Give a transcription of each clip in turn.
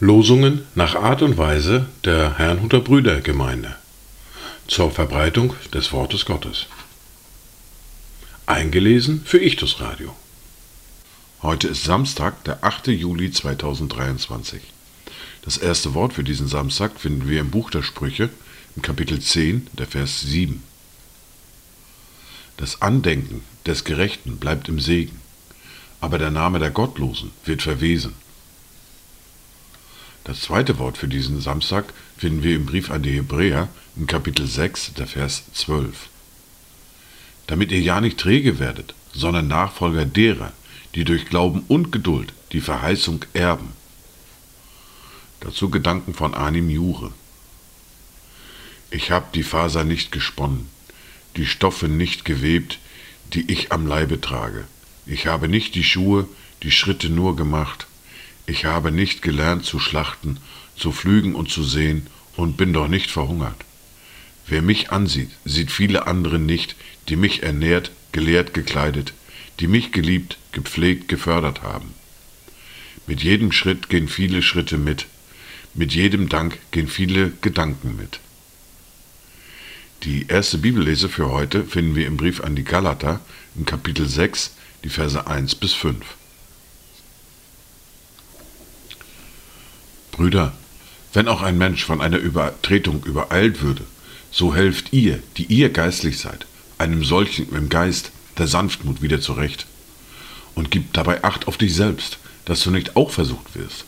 Losungen nach Art und Weise der Herrnhuter Brüdergemeinde zur Verbreitung des Wortes Gottes. Eingelesen für Ichtus Radio. Heute ist Samstag, der 8. Juli 2023. Das erste Wort für diesen Samstag finden wir im Buch der Sprüche, im Kapitel 10, der Vers 7. Das Andenken des Gerechten bleibt im Segen, aber der Name der Gottlosen wird verwesen. Das zweite Wort für diesen Samstag finden wir im Brief an die Hebräer im Kapitel 6, der Vers 12. Damit ihr ja nicht träge werdet, sondern Nachfolger derer, die durch Glauben und Geduld die Verheißung erben. Dazu Gedanken von Anim Jure. Ich hab die Faser nicht gesponnen, die Stoffe nicht gewebt, die ich am Leibe trage. Ich habe nicht die Schuhe, die Schritte nur gemacht, ich habe nicht gelernt zu schlachten, zu pflügen und zu sehen und bin doch nicht verhungert. Wer mich ansieht, sieht viele andere nicht, die mich ernährt, gelehrt, gekleidet, die mich geliebt, gepflegt, gefördert haben. Mit jedem Schritt gehen viele Schritte mit, mit jedem Dank gehen viele Gedanken mit. Die erste Bibellese für heute finden wir im Brief an die Galater im Kapitel 6, die Verse 1 bis 5. Brüder, wenn auch ein Mensch von einer Übertretung übereilt würde, so helft ihr, die ihr geistlich seid, einem solchen im Geist der Sanftmut wieder zurecht. Und gib dabei Acht auf dich selbst, dass du nicht auch versucht wirst.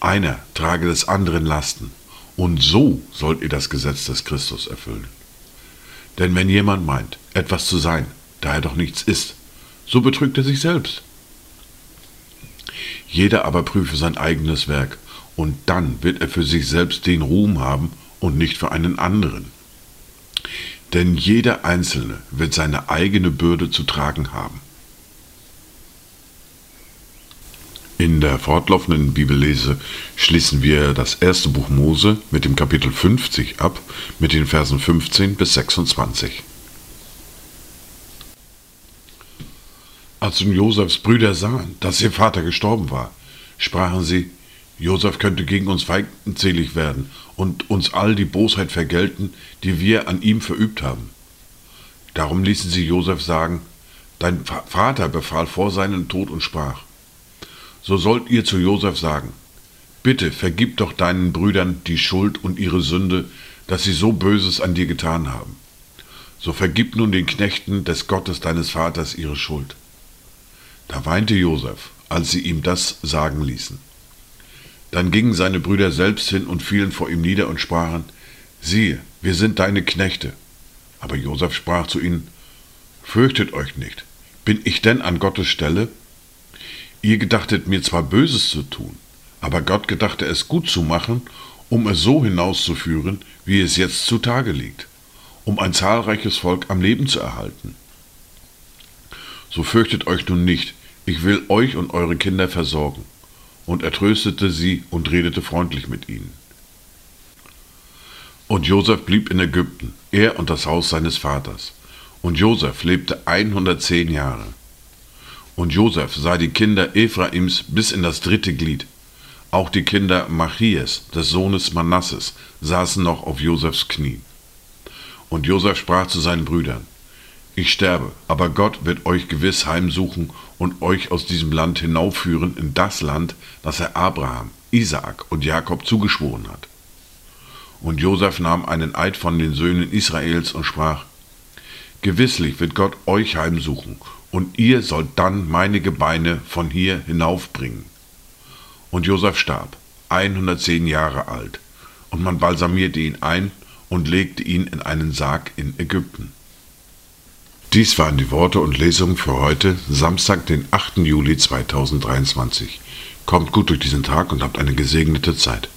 Einer trage des anderen Lasten, und so sollt ihr das Gesetz des Christus erfüllen. Denn wenn jemand meint, etwas zu sein, da er doch nichts ist, so betrügt er sich selbst. Jeder aber prüfe sein eigenes Werk, und dann wird er für sich selbst den Ruhm haben und nicht für einen anderen. Denn jeder Einzelne wird seine eigene Bürde zu tragen haben. In der fortlaufenden Bibellese schließen wir das erste Buch Mose mit dem Kapitel 50 ab, mit den Versen 15 bis 26. Als nun Josefs Brüder sahen, dass ihr Vater gestorben war, sprachen sie, Josef könnte gegen uns feindselig werden und uns all die Bosheit vergelten, die wir an ihm verübt haben. Darum ließen sie Josef sagen, Dein Vater befahl vor seinem Tod und sprach, So sollt ihr zu Josef sagen, Bitte vergib doch deinen Brüdern die Schuld und ihre Sünde, dass sie so Böses an dir getan haben. So vergib nun den Knechten des Gottes deines Vaters ihre Schuld. Da weinte Josef, als sie ihm das sagen ließen. Dann gingen seine Brüder selbst hin und fielen vor ihm nieder und sprachen, siehe, wir sind deine Knechte. Aber Josef sprach zu ihnen, Fürchtet euch nicht, bin ich denn an Gottes Stelle? Ihr gedachtet mir zwar Böses zu tun, aber Gott gedachte es gut zu machen, um es so hinauszuführen, wie es jetzt zutage liegt, um ein zahlreiches Volk am Leben zu erhalten. So fürchtet euch nun nicht, ich will euch und eure Kinder versorgen. Und er tröstete sie und redete freundlich mit ihnen. Und Josef blieb in Ägypten, er und das Haus seines Vaters. Und Josef lebte 110 Jahre. Und Josef sah die Kinder Ephraims bis in das dritte Glied. Auch die Kinder Machias, des Sohnes Manasses, saßen noch auf Josefs Knie. Und Josef sprach zu seinen Brüdern, ich sterbe, aber Gott wird euch gewiss heimsuchen und euch aus diesem Land hinaufführen in das Land, das er Abraham, Isaak und Jakob zugeschworen hat. Und Josef nahm einen Eid von den Söhnen Israels und sprach, Gewisslich wird Gott euch heimsuchen, und ihr sollt dann meine Gebeine von hier hinaufbringen. Und Josef starb, 110 Jahre alt, und man balsamierte ihn ein und legte ihn in einen Sarg in Ägypten. Dies waren die Worte und Lesungen für heute, Samstag, den 8. Juli 2023. Kommt gut durch diesen Tag und habt eine gesegnete Zeit.